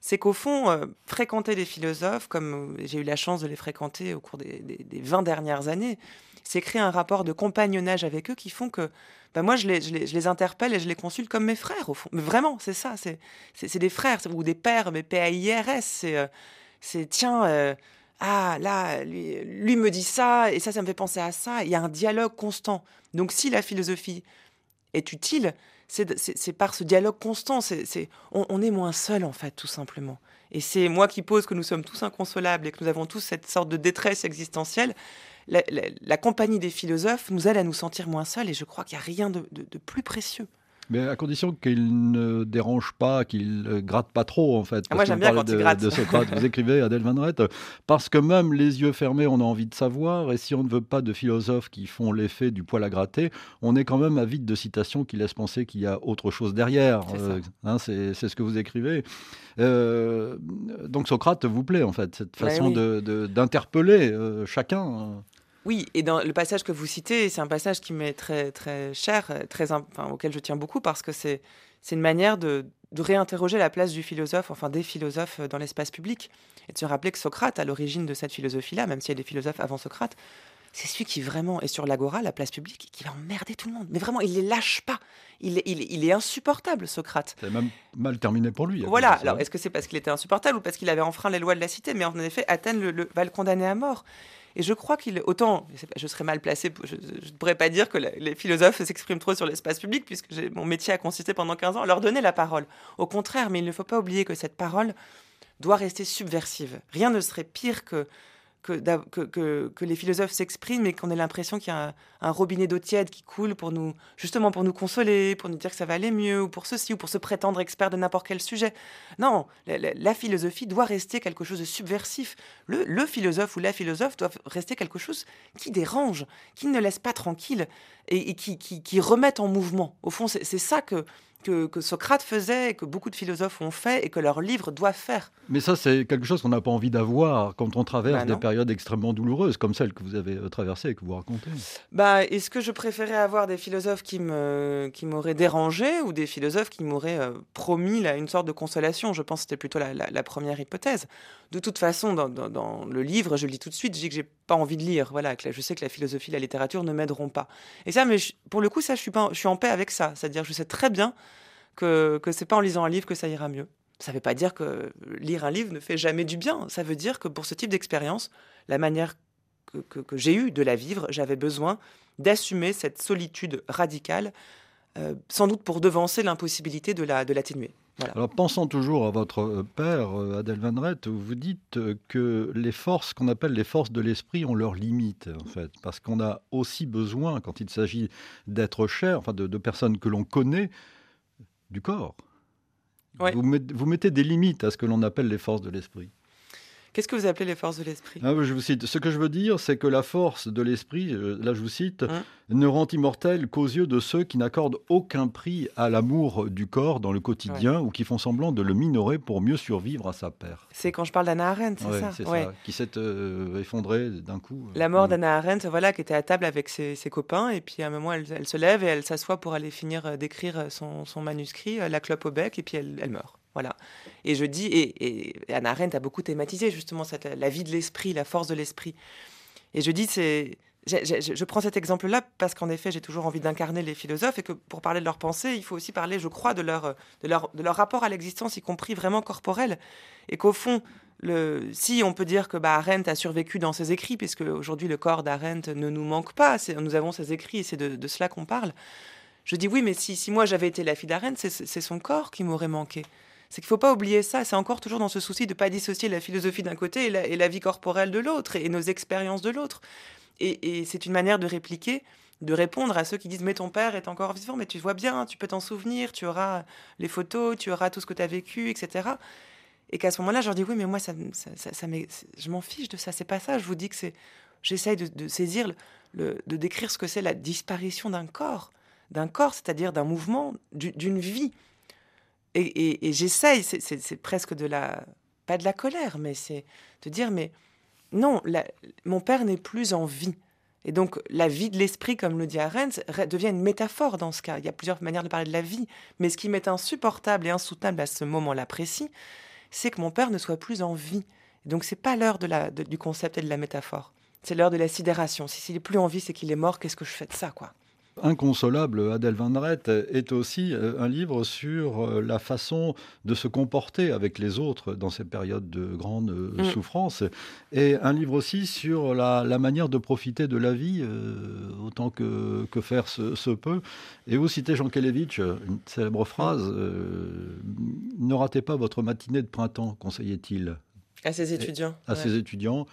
C'est qu'au fond, euh, fréquenter des philosophes, comme j'ai eu la chance de les fréquenter au cours des, des, 20 dernières années, c'est créer un rapport de compagnonnage avec eux qui font que ben moi, je les, je, les, interpelle et je les consulte comme mes frères, au fond. Mais vraiment, c'est ça. C'est des frères ou des pères, mais P-A-I-R-S. C'est, euh, tiens, euh, ah là, lui, me dit ça, et ça, ça me fait penser à ça. Il y a un dialogue constant. Donc si la philosophie est utile, c'est par ce dialogue constant. C'est on, est moins seul, en fait, tout simplement. Et c'est moi qui pose que nous sommes tous inconsolables et que nous avons tous cette sorte de détresse existentielle. La, compagnie des philosophes nous aide à nous sentir moins seuls, et je crois qu'il n'y a rien de plus précieux. Mais à condition qu'il ne dérange pas, qu'il ne gratte pas trop, en fait. Ah, moi, j'aime bien quand de, il gratte. De Socrate, vous écrivez, Adèle Van Rett, parce que même les yeux fermés, on a envie de savoir, et si on ne veut pas de philosophes qui font l'effet du poil à gratter, on est quand même avide de citations qui laissent penser qu'il y a autre chose derrière. C'est euh, hein, ce que vous écrivez. Euh, donc Socrate vous plaît, en fait, cette ben façon d'interpeller euh, chacun. Oui, et dans le passage que vous citez, c'est un passage qui m'est très, très cher, très, enfin, auquel je tiens beaucoup, parce que c'est une manière de, de, réinterroger la place du philosophe, enfin des philosophes dans l'espace public, et de se rappeler que Socrate, à l'origine de cette philosophie-là, même s'il y a des philosophes avant Socrate, c'est celui qui vraiment est sur l'agora, la place publique, qui va emmerder tout le monde. Mais vraiment, il les lâche pas. Il est, il, il est insupportable, Socrate. C'est même mal terminé pour lui. Voilà. Alors, est-ce que c'est parce qu'il était insupportable ou parce qu'il avait enfreint les lois de la cité? Mais en effet, Athènes le, va le condamner à mort. Et je crois qu'il, autant, je serais mal placé, je ne pourrais pas dire que les philosophes s'expriment trop sur l'espace public, puisque mon métier a consisté pendant 15 ans à leur donner la parole. Au contraire, mais il ne faut pas oublier que cette parole doit rester subversive. Rien ne serait pire que que, les philosophes s'expriment et qu'on ait l'impression qu'il y a un, robinet d'eau tiède qui coule pour nous, justement pour nous consoler, pour nous dire que ça va aller mieux, ou pour ceci, ou pour se prétendre expert de n'importe quel sujet. Non, la, philosophie doit rester quelque chose de subversif. Le, philosophe ou la philosophe doit rester quelque chose qui dérange, qui ne laisse pas tranquille et, qui, qui, qui remet en mouvement. Au fond, c'est ça que que, Socrate faisait, que beaucoup de philosophes ont fait et que leurs livres doivent faire. Mais ça, c'est quelque chose qu'on n'a pas envie d'avoir quand on traverse bah des périodes extrêmement douloureuses, comme celle que vous avez euh, traversée et que vous racontez. Bah, Est-ce que je préférais avoir des philosophes qui m'auraient qui dérangé ou des philosophes qui m'auraient euh, promis là, une sorte de consolation? Je pense que c'était plutôt la, première hypothèse. De toute façon, dans, le livre, je le dis tout de suite, je dis que pas envie de lire. Voilà, je sais que la philosophie, la littérature ne m'aideront pas. Et ça, mais pour le coup, ça, je suis, pas, je suis en paix avec ça. C'est-à-dire, je sais très bien que que c'est pas en lisant un livre que ça ira mieux. Ça ne veut pas dire que lire un livre ne fait jamais du bien. Ça veut dire que pour ce type d'expérience, la manière que, j'ai eue de la vivre, j'avais besoin d'assumer cette solitude radicale, euh, sans doute pour devancer l'impossibilité de l'atténuer. La, de alors, pensant toujours à votre euh, père, euh, Adèle Van Rett, vous dites que les forces qu'on appelle les forces de l'esprit ont leurs limites, en fait, parce qu'on a aussi besoin, quand il s'agit d'être cher, enfin de, personnes que l'on connaît, du corps. vous mettez des limites à ce que l'on appelle les forces de l'esprit. Qu'est-ce que vous appelez les forces de l'esprit? Ah, Je vous cite. Ce que je veux dire, c'est que la force de l'esprit, euh, là je vous cite, hein? ne rend immortel qu'aux yeux de ceux qui n'accordent aucun prix à l'amour du corps dans le quotidien ou qui font semblant de le minorer pour mieux survivre à sa perte. C'est quand je parle d'Anna Arendt, c'est ça? C'est ça, qui s'est euh, effondrée d'un coup. La mort d'Anna Arendt, voilà, qui était à table avec ses, copains, et puis à un moment, elle, se lève et elle s'assoit pour aller finir euh, d'écrire son, manuscrit, la clope au bec, et puis elle meurt. Voilà. Et je dis, et, et Anna Arendt a beaucoup thématisé justement cette, la vie de l'esprit, la force de l'esprit. Et je dis, c'est, je, prends cet exemple-là parce qu'en effet, j'ai toujours envie d'incarner les philosophes et que pour parler de leur pensée, il faut aussi parler, je crois, de leur, de leur, de leur rapport à l'existence, y compris vraiment corporel. Et qu'au fond, si on peut dire que bah, Arendt a survécu dans ses écrits, puisque aujourd'hui le corps d'Arendt ne nous manque pas, nous avons ses écrits et c'est de, de, cela qu'on parle. Je dis oui, mais si, si moi j'avais été la fille d'Arendt, c'est son corps qui m'aurait manqué c'est qu'il ne faut pas oublier ça. C'est encore toujours dans ce souci de ne pas dissocier la philosophie d'un côté et la, vie corporelle de l'autre et, nos expériences de l'autre. Et, c'est une manière de répliquer, de répondre à ceux qui disent Mais ton père est encore vivant, mais tu vois bien, tu peux t'en souvenir, tu auras les photos, tu auras tout ce que tu as vécu, etc. Et qu'à ce moment-là, je leur dis Oui, mais moi, ça, je m'en fiche de ça. C'est pas ça. Je vous dis que c'est. J'essaye de, saisir, le, de décrire ce que c'est la disparition d'un corps. D'un corps, c'est-à-dire d'un mouvement, d'une vie et, j'essaye, c'est presque de la, pas de la colère, mais c'est de dire, mais non, mon père n'est plus en vie. Et donc, la vie de l'esprit, comme le dit Arendt, devient une métaphore dans ce cas. Il y a plusieurs manières de parler de la vie. Mais ce qui m'est insupportable et insoutenable à ce moment-là précis, c'est que mon père ne soit plus en vie. Et donc, c'est pas l'heure de du concept et de la métaphore. C'est l'heure de la sidération. Si s'il est plus en vie, c'est qu'il est mort. Qu'est-ce que je fais de ça, quoi? Inconsolable, Adèle Van Rett est aussi euh, un livre sur euh, la façon de se comporter avec les autres dans ces périodes de grande euh, mm. souffrance, et un livre aussi sur la, manière de profiter de la vie autant que, que faire se, peut. Et vous citez Jean Kelevitch, une célèbre phrase Ne ratez pas votre matinée de printemps, conseillait-il. À ses étudiants. à ses étudiants,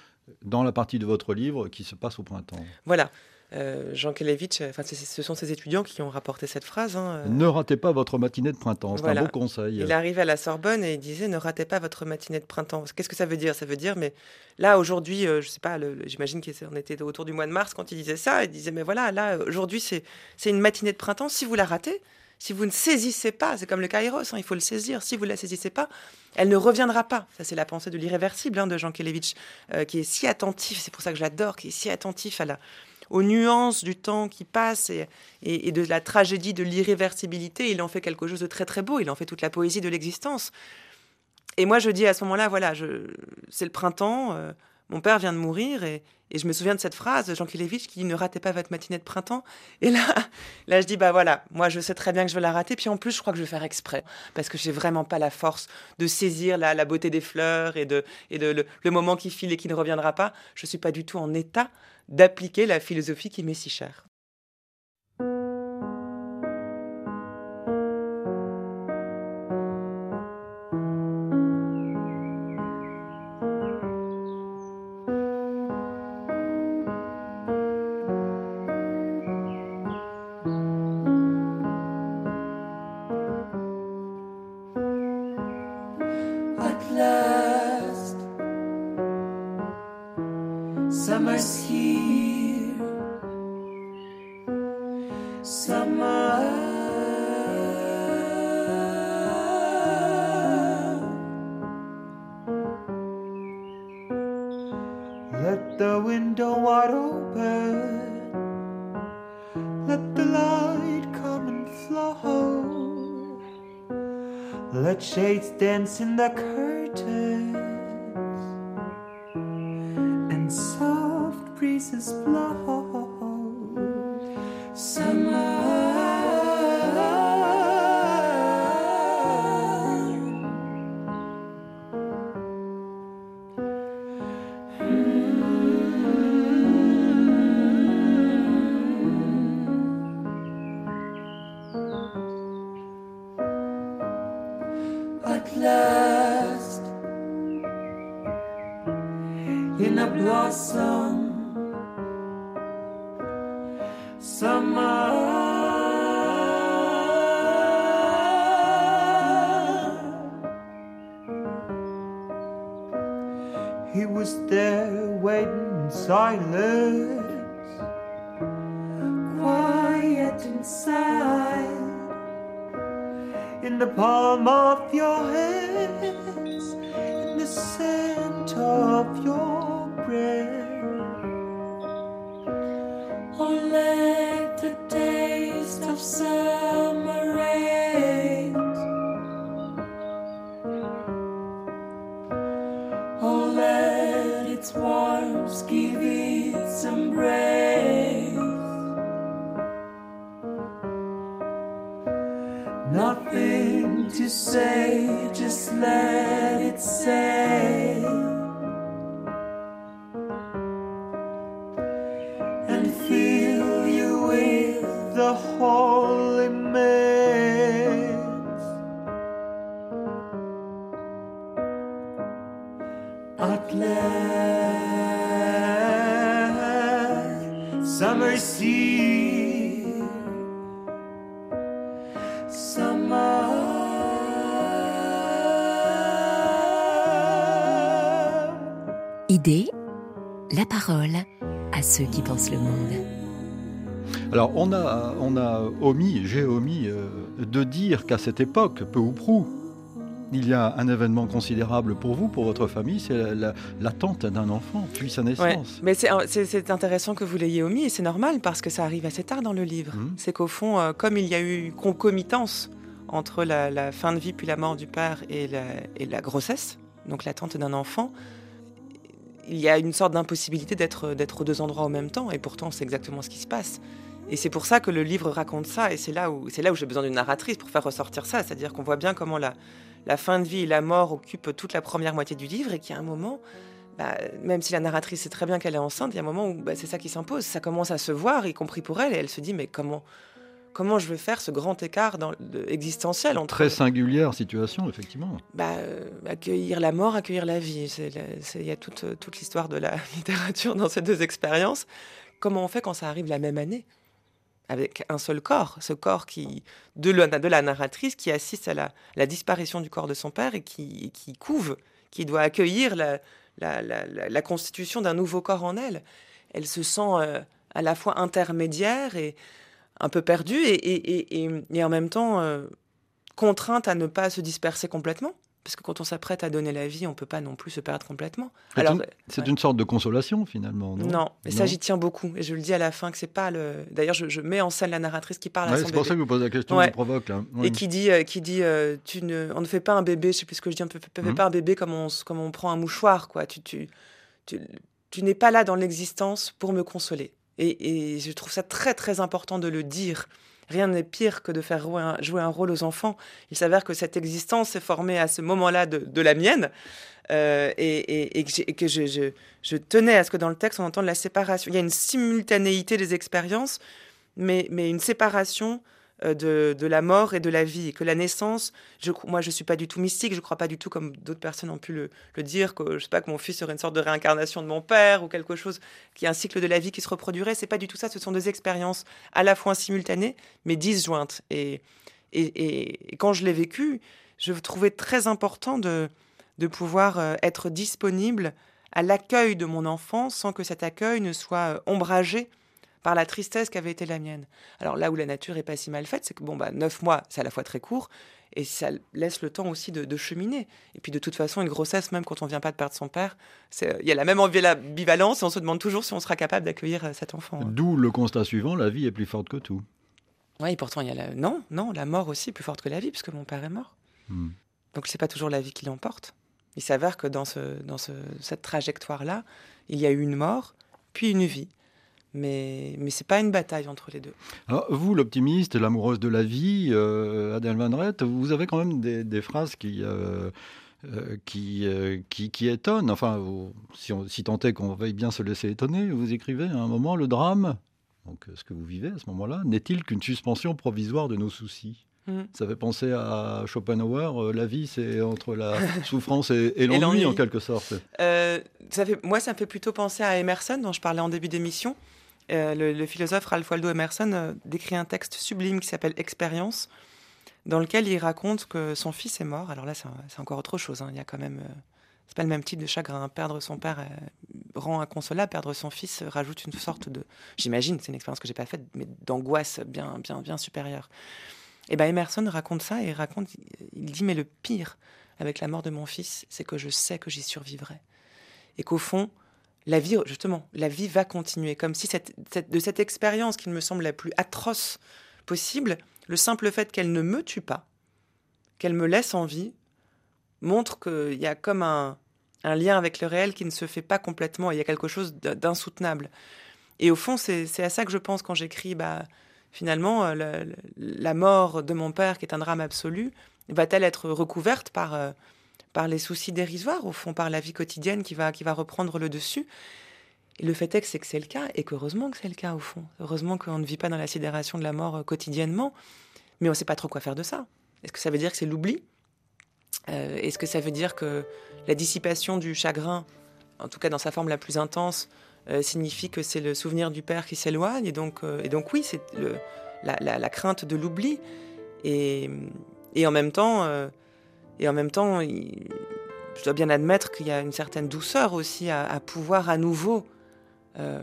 dans la partie de votre livre qui se passe au printemps. Voilà. Euh, Jean Kelevitch, enfin, ce sont ses étudiants qui ont rapporté cette phrase. Hein, euh. Ne ratez pas votre matinée de printemps, c'est un beau conseil. Il arrivait à la Sorbonne et il disait ne ratez pas votre matinée de printemps. Qu'est-ce que ça veut dire? Ça veut dire, mais là aujourd'hui, euh, je sais pas, j'imagine qu'on était autour du mois de mars quand il disait ça. Il disait, mais voilà, là aujourd'hui c'est une matinée de printemps. Si vous la ratez, si vous ne saisissez pas, c'est comme le kairos, hein, il faut le saisir. Si vous ne la saisissez pas, elle ne reviendra pas. Ça, c'est la pensée de l'irréversible hein, de Jean Kelevitch, qui est si attentif, c'est pour ça que j'adore, qui est si attentif à la, aux nuances du temps qui passe et, de la tragédie de l'irréversibilité, il en fait quelque chose de très très beau, il en fait toute la poésie de l'existence. Et moi je dis à ce moment-là, voilà, c'est le printemps, euh, mon père vient de mourir et, je me souviens de cette phrase, Jean Kilevitch, qui ne ratez pas votre matinée de printemps. Et là, là, je dis bah voilà, moi je sais très bien que je vais la rater. Puis en plus, je crois que je vais faire exprès parce que j'ai vraiment pas la force de saisir la, la beauté des fleurs et de et de le, moment qui file et qui ne reviendra pas. Je suis pas du tout en état d'appliquer la philosophie qui m'est si chère. At last, in a blossom, Idée, la parole à ceux qui pensent le monde. Alors, on a, on a omis, j'ai omis euh, de dire qu'à cette époque, peu ou prou, il y a un événement considérable pour vous, pour votre famille, c'est la- la- l'attente d'un enfant, puis sa Ouais. naissance. Mais c'est- c'est intéressant que vous l'ayez omis et c'est normal parce que ça arrive assez tard dans le livre. Mhm. C'est qu'au fond, euh, comme il y a eu concomitance entre la, la fin de vie puis la mort du père et la, et la grossesse, donc l'attente d'un enfant, il y a une sorte d'impossibilité d'être d'être aux deux endroits en même temps et pourtant c'est exactement ce qui se passe. Et c'est pour ça que le livre raconte ça et c'est là où c'est là où j'ai besoin d'une narratrice pour faire ressortir ça, c'est-à-dire qu'on voit bien comment la la fin de vie et la mort occupent toute la première moitié du livre et qu'il y a un moment bah, même si la narratrice sait très bien qu'elle est enceinte, il y a un moment où bah, c'est ça qui s'impose. Ça commence à se voir, y compris pour elle, et elle se dit mais comment, comment je vais faire ce grand écart dans, de- existentiel entre Très singulière situation, effectivement. bah, euh, accueillir la mort, accueillir la vie. Il y a toute, toute l'histoire de la *laughs* littérature dans ces deux expériences. Comment on fait quand ça arrive la même année? Avec un seul corps, ce corps qui de la, narratrice qui assiste à la, disparition du corps de son père et qui, qui couve, qui doit accueillir la, constitution d'un nouveau corps en elle. Elle se sent euh, à la fois intermédiaire et un peu perdue et en même temps euh, contrainte à ne pas se disperser complètement. Parce que quand on s'apprête à donner la vie, on peut pas non plus se perdre complètement. C'est Alors, une, c'est ouais. une sorte de consolation, finalement, non? Non, et ça j'y tiens beaucoup. Et je le dis à la fin que c'est pas le. D'ailleurs, je, je mets en scène la narratrice qui parle Ouais, à son C'est pour bébé ça que vous pose la question, Ouais. vous provoque, et qui dit, euh, qui dit, euh, tu ne, on ne fait pas un bébé. Je sais plus ce que je dis. On ne fait, fait Mhm. pas un bébé comme on, comme on prend un mouchoir, quoi. Tu, tu, tu, tu n'es pas là dans l'existence pour me consoler. Et, et je trouve ça très très important de le dire. Rien n'est pire que de faire jouer un, rôle aux enfants. Il s'avère que cette existence s'est formée à ce moment-là de, la mienne. Euh, et, que, je, tenais à ce que dans le texte, on entende la séparation. Il y a une simultanéité des expériences, mais, une séparation de, de la mort et de la vie. Que la naissance, je, moi je ne suis pas du tout mystique, je ne crois pas du tout, comme d'autres personnes ont pu le, le dire, que je sais pas que mon fils serait une sorte de réincarnation de mon père ou quelque chose, qui est un cycle de la vie qui se reproduirait. C'est pas du tout ça, ce sont deux expériences à la fois simultanées, mais disjointes. Et, et, et- et quand je l'ai vécu, je trouvais très important de, de pouvoir euh, être disponible à l'accueil de mon enfant sans que cet accueil ne soit euh, ombragé par la tristesse qu'avait été la mienne. Alors là où la nature est pas si mal faite, c'est que bon bah neuf mois, c'est à la fois très court et ça laisse le temps aussi de, de cheminer. Et puis de toute façon, une grossesse, même quand on vient pas de perdre son père, c'est- il y a la même ambivalence et on se demande toujours si on sera capable d'accueillir euh, cet enfant. D'où le constat suivant, la vie est plus forte que tout. Oui, pourtant il y a la non, non, la mort aussi est plus forte que la vie puisque mon père est mort. Hmm. Donc c'est pas toujours la vie qui l'emporte. Il s'avère que dans, ce, dans ce- cette trajectoire-là, il y a eu une mort, puis une vie. Mais, mais c'est pas une bataille entre les deux. Alors, vous, l'optimiste, l'amoureuse de la vie, euh, Adèle Van Rett, vous avez quand même des, des phrases qui, euh, euh, qui, euh, qui, qui étonnent. Enfin, vous- si, on, si tant est qu'on veuille bien se laisser étonner, vous écrivez à un moment le drame. Donc, ce que vous vivez à ce moment-là n'est-il qu'une suspension provisoire de nos soucis? Mm. Ça fait penser à Schopenhauer. la vie, c'est entre la *laughs* souffrance et, et l'ennui, en quelque sorte. Ça fait, moi, ça me fait plutôt penser à Emerson, dont je parlais en début d'émission. Euh, le, philosophe Ralph Waldo Emerson euh, décrit un texte sublime qui s'appelle Expérience, dans lequel il raconte que son fils est mort. Alors là, c'est encore autre chose. hein. Il y a quand même, euh, c'est pas le même type de chagrin. Perdre son père rend inconsolable. Perdre son fils rajoute une sorte de, j'imagine, c'est une expérience que j'ai pas faite, mais d'angoisse bien, bien, bien supérieure. Et ben Emerson raconte ça et raconte, il dit mais le pire avec la mort de mon fils, c'est que je sais que j'y survivrai et qu'au fond, la vie, justement, la vie va continuer, comme si cette, de cette expérience qui me semble la plus atroce possible, le simple fait qu'elle ne me tue pas, qu'elle me laisse en vie, montre qu'il y a comme un, lien avec le réel qui ne se fait pas complètement, il y a quelque chose d'insoutenable. Et au fond, c'est à ça que je pense quand j'écris, bah, finalement, euh, la, la mort de mon père, qui est un drame absolu, va-t-elle être recouverte par... euh, par les soucis dérisoires, au fond, par la vie quotidienne qui va, qui va reprendre le dessus. Et le fait est que c'est que c'est le cas, et qu'heureusement que c'est le cas, au fond. Heureusement qu'on ne vit pas dans la sidération de la mort euh, quotidiennement, mais on ne sait pas trop quoi faire de ça. Est-ce que ça veut dire que c'est l'oubli? Euh, Est-ce que ça veut dire que la dissipation du chagrin, en tout cas dans sa forme la plus intense, euh, signifie que c'est le souvenir du père qui s'éloigne et donc, et donc oui, c'est la, la- la crainte de l'oubli. Et, et en même temps, et en même temps, il- je dois bien admettre qu'il y a une certaine douceur aussi à, à pouvoir à nouveau euh,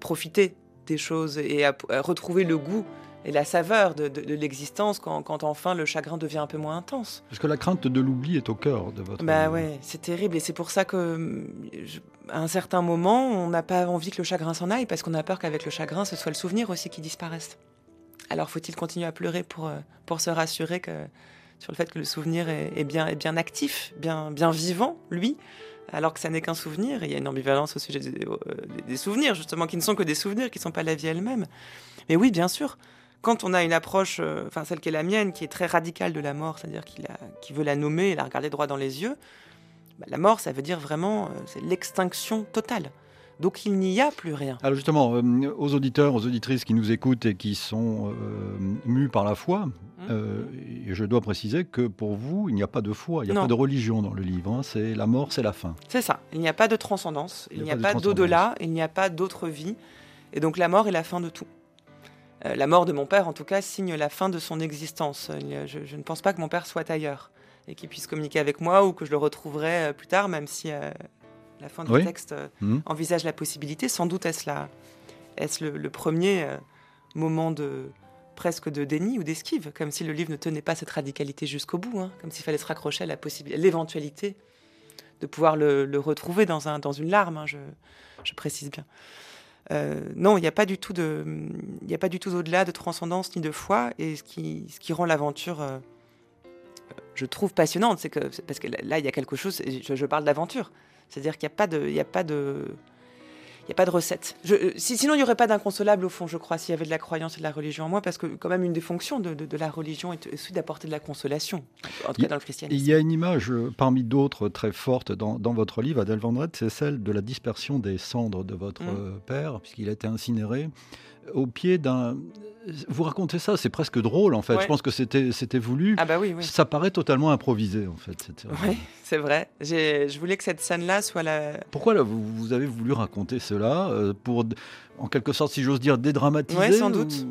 profiter des choses et à, à retrouver le goût et la saveur de, de- de l'existence quand, quand enfin le chagrin devient un peu moins intense. Parce que la crainte de l'oubli est au cœur de votre... Bah ouais, c'est terrible et c'est pour ça que hum, je- à un certain moment, on n'a pas envie que le chagrin s'en aille parce qu'on a peur qu'avec le chagrin, ce soit le souvenir aussi qui disparaisse. Alors faut-il continuer à pleurer pour, euh, pour se rassurer que, sur le fait que le souvenir est, bien, bien actif, bien, bien vivant, lui, alors que ça n'est qu'un souvenir. Il y a une ambivalence au sujet des, euh, des- souvenirs, justement, qui ne sont que des souvenirs, qui ne sont pas la vie elle-même. Mais oui, bien sûr, quand on a une approche, euh, enfin celle qui est la mienne, qui est très radicale de la mort, c'est-à-dire qu'il qui veut la nommer et la regarder droit dans les yeux, bah, la mort, ça veut dire vraiment, euh, c'est l'extinction totale. Donc il n'y a plus rien. Alors justement, euh, aux auditeurs, aux auditrices qui nous écoutent et qui sont euh, mus par la foi, euh, et je dois préciser que pour vous, il n'y a pas de foi, il n'y a Non. pas de religion dans le livre. hein. C'est la mort, c'est la fin. C'est ça. Il n'y a pas de transcendance, il n'y a pas d'au-delà, il n'y a pas d'autre vie. Et donc la mort est la fin de tout. Euh, la mort de mon père, en tout cas, signe la fin de son existence. Je, je ne pense pas que mon père soit ailleurs et qu'il puisse communiquer avec moi ou que je le retrouverai euh, plus tard, même si euh, la fin du Oui. texte euh, Mhm. envisage la possibilité. Sans doute est-ce la- est-ce le, le premier euh, moment de presque de déni ou d'esquive, comme si le livre ne tenait pas cette radicalité jusqu'au bout, hein, comme s'il fallait se raccrocher à la possibilité, l'éventualité de pouvoir le, le retrouver dans, un, dans une larme, hein, je, je précise bien. Euh, non, il n'y a pas du tout de, il n'y a pas du tout d'au-delà, de transcendance ni de foi, et ce qui, ce qui rend l'aventure, euh, je trouve passionnante, c'est que parce que là, il y a quelque chose. je parle d'aventure, c'est-à-dire qu'il n'y a pas de, il y a pas de, il y a pas de recette. Je, euh, si- sinon, il n'y aurait pas d'inconsolable au fond, je crois, s'il y avait de la croyance et de la religion en moi, parce que quand même une des fonctions de, de- de la religion est aussi d'apporter de la consolation, en tout cas dans le christianisme. il y a une image euh, parmi d'autres très forte dans, dans votre livre, Adèle Vendrette, c'est celle de la dispersion des cendres de votre Mm. euh, père, puisqu'il a été incinéré, au pied d'un... Vous racontez ça, c'est presque drôle en fait. Ouais. Je pense que c'était c'était voulu. Ah bah oui, oui. Ça paraît totalement improvisé en fait. Oui, c'est vrai. J'ai- Je voulais que cette scène-là soit la, Pourquoi là, vous, vous avez voulu raconter cela euh, pour, en quelque sorte, si j'ose dire, dédramatiser Ouais, sans ou- doute.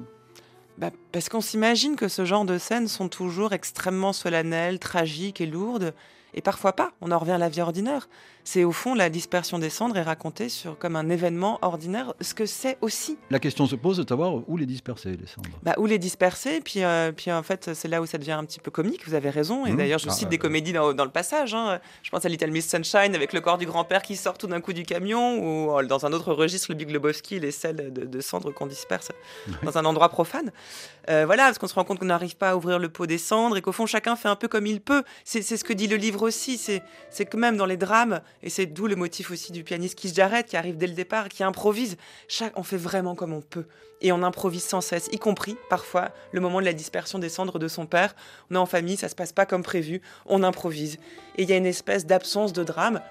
Bah, parce qu'on s'imagine que ce genre de scènes sont toujours extrêmement solennelles, tragiques et lourdes, et parfois pas. On en revient à la vie ordinaire. C'est au fond la dispersion des cendres est racontée sur comme un événement ordinaire, ce que c'est aussi. La question se pose de savoir où les disperser, les cendres. Bah, où les disperser, puis, euh, puis en fait, c'est là où ça devient un petit peu comique, vous avez raison. Et Mmh. d'ailleurs, je Ah, cite euh, des comédies dans, dans le passage. hein. Je pense à Little Miss Sunshine avec le corps du grand-père qui sort tout d'un coup du camion, ou euh, dans un autre registre, le Big Lebowski, les selles de, de cendres qu'on disperse dans un endroit profane. Euh, voilà, parce qu'on se rend compte qu'on n'arrive pas à ouvrir le pot des cendres et qu'au fond, chacun fait un peu comme il peut. C'est ce que dit le livre aussi, c'est c'est que même dans les drames, et c'est d'où le motif aussi du pianiste qui Jarrett, qui arrive dès le départ, qui improvise, chaque, on fait vraiment comme on peut. Et on improvise sans cesse, y compris parfois le moment de la dispersion des cendres de son père. On est en famille, ça se passe pas comme prévu, on improvise. Et il y a une espèce d'absence de drame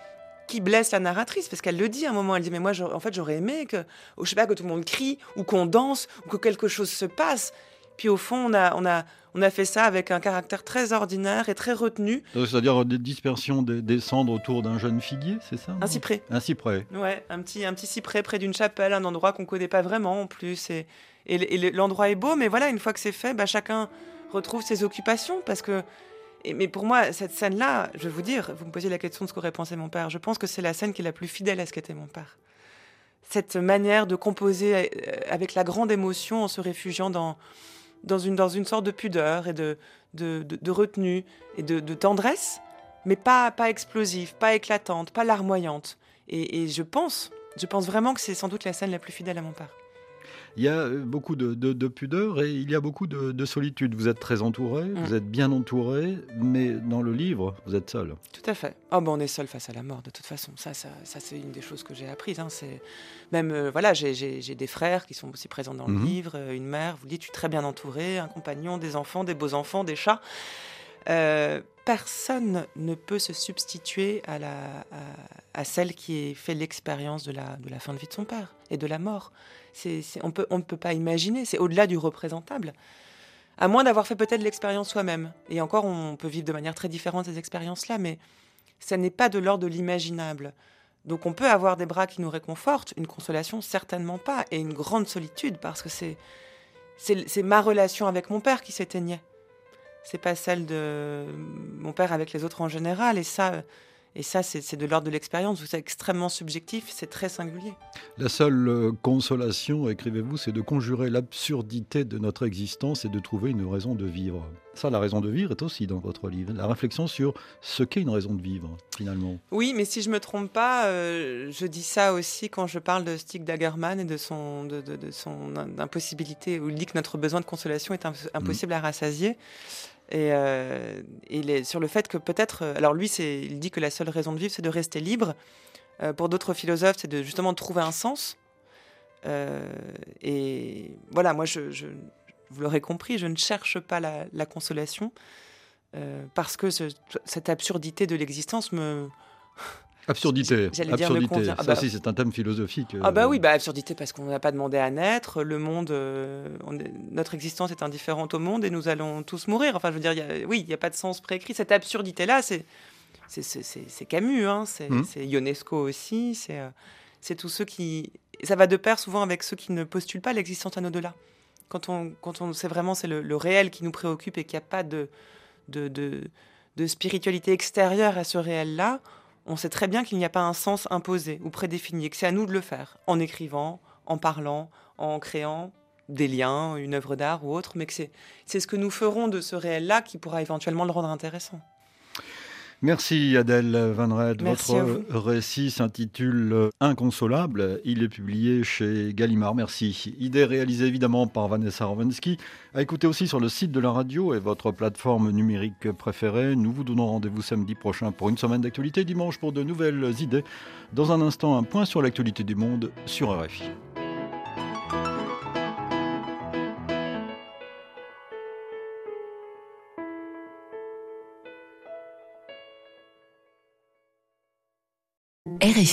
qui blesse la narratrice parce qu'elle le dit à un moment elle dit mais moi en fait j'aurais aimé que je sais pas que tout le monde crie ou qu'on danse ou que quelque chose se passe puis au fond, on a, on a, on a fait ça avec un caractère très ordinaire et très retenu. C'est-à-dire des dispersions des, cendres autour d'un jeune figuier, c'est ça Un cyprès. Un cyprès. Ouais, un petit, un petit cyprès près d'une chapelle, un endroit qu'on connaît pas vraiment en plus. Et, et l'endroit est beau, mais voilà, une fois que c'est fait, bah, chacun retrouve ses occupations parce que. mais pour moi, cette scène-là, je vais vous dire, vous me posiez la question de ce qu'aurait pensé mon père. Je pense que c'est la scène qui est la plus fidèle à ce qu'était mon père. Cette manière de composer euh, avec la grande émotion en se réfugiant dans, dans une, dans une sorte de pudeur et de, de, de, retenue et de, tendresse, mais pas, pas explosive, pas éclatante, pas larmoyante. Et, je pense, je pense vraiment que c'est sans doute la scène la plus fidèle à mon père. Il y a euh, beaucoup de, pudeur et il y a beaucoup de, solitude. Vous êtes très entouré, mm. vous êtes bien entouré, mais dans le livre, vous êtes seul. Tout à fait. Oh, ben on est seul face à la mort, de toute façon. Ça, ça, c'est une des choses que j'ai apprises. Hein. C'est même, euh, voilà, j'ai des frères qui sont aussi présents dans le mm-hmm. livre, euh, une mère. Vous dites, tu es très bien entouré, un compagnon, des enfants, des beaux enfants, des chats. personne ne peut se substituer à, la, à, celle qui fait l'expérience de la, de la fin de vie de son père et de la mort on, ne peut pas imaginer, c'est au-delà du représentable. À moins d'avoir fait peut-être l'expérience soi-même. Et encore, on peut vivre de manière très différente ces expériences-là, mais ça n'est pas de l'ordre de l'imaginable. Donc on peut avoir des bras qui nous réconfortent, une consolation certainement pas, et une grande solitude, parce que c'est, c'est, ma relation avec mon père qui s'éteignait. C'est pas celle de mon père avec les autres en général, et ça, et ça, c'est de l'ordre de l'expérience, c'est extrêmement subjectif, c'est très singulier. La seule euh, consolation, écrivez-vous, c'est de conjurer l'absurdité de notre existence et de trouver une raison de vivre. Ça, la raison de vivre est aussi dans votre livre, la réflexion sur ce qu'est une raison de vivre, finalement. Oui, mais si je me trompe pas, euh, je dis ça aussi quand je parle de Stig Dagerman et de son, de, son impossibilité, où il dit que notre besoin de consolation est impossible à rassasier. Et euh, sur le fait que peut-être, euh, alors lui, il dit que la seule raison de vivre, c'est de rester libre. Euh, pour d'autres philosophes, c'est de justement trouver un sens. et voilà, moi, vous l'aurez compris, je ne cherche pas la, consolation parce que cette absurdité de l'existence me Absurdité. absurdité. ça, ah bah c'est un thème philosophique. Ah bah oui, bah absurdité parce qu'on n'a pas demandé à naître. Le monde, euh, notre existence est indifférente au monde et nous allons tous mourir. Enfin, je veux dire, oui, il n'y a pas de sens préécrit. Cette absurdité-là, c'est c'est Camus, hein, mmh. c'est Ionesco aussi, c'est euh, c'est tous ceux qui... Ça va de pair souvent avec ceux qui ne postulent pas l'existence à au-delà. Quand on, quand on sait vraiment c'est le, réel qui nous préoccupe et qu'il n'y a pas de, de, de, de spiritualité extérieure à ce réel-là, on sait très bien qu'il n'y a pas un sens imposé ou prédéfini que c'est à nous de le faire, en écrivant, en parlant, en créant des liens, une œuvre d'art ou autre, mais que c'est ce que nous ferons de ce réel-là qui pourra éventuellement le rendre intéressant. Merci Adèle Van Red. Votre récit s'intitule Inconsolable. Il est publié chez Gallimard. Merci. Idée réalisée évidemment par Vanessa Rovensky. À écouter aussi sur le site de la radio et votre plateforme numérique préférée. Nous vous donnons rendez-vous samedi prochain pour une semaine d'actualité, dimanche pour de nouvelles idées. Dans un instant, un point sur l'actualité du monde sur RFI. RFI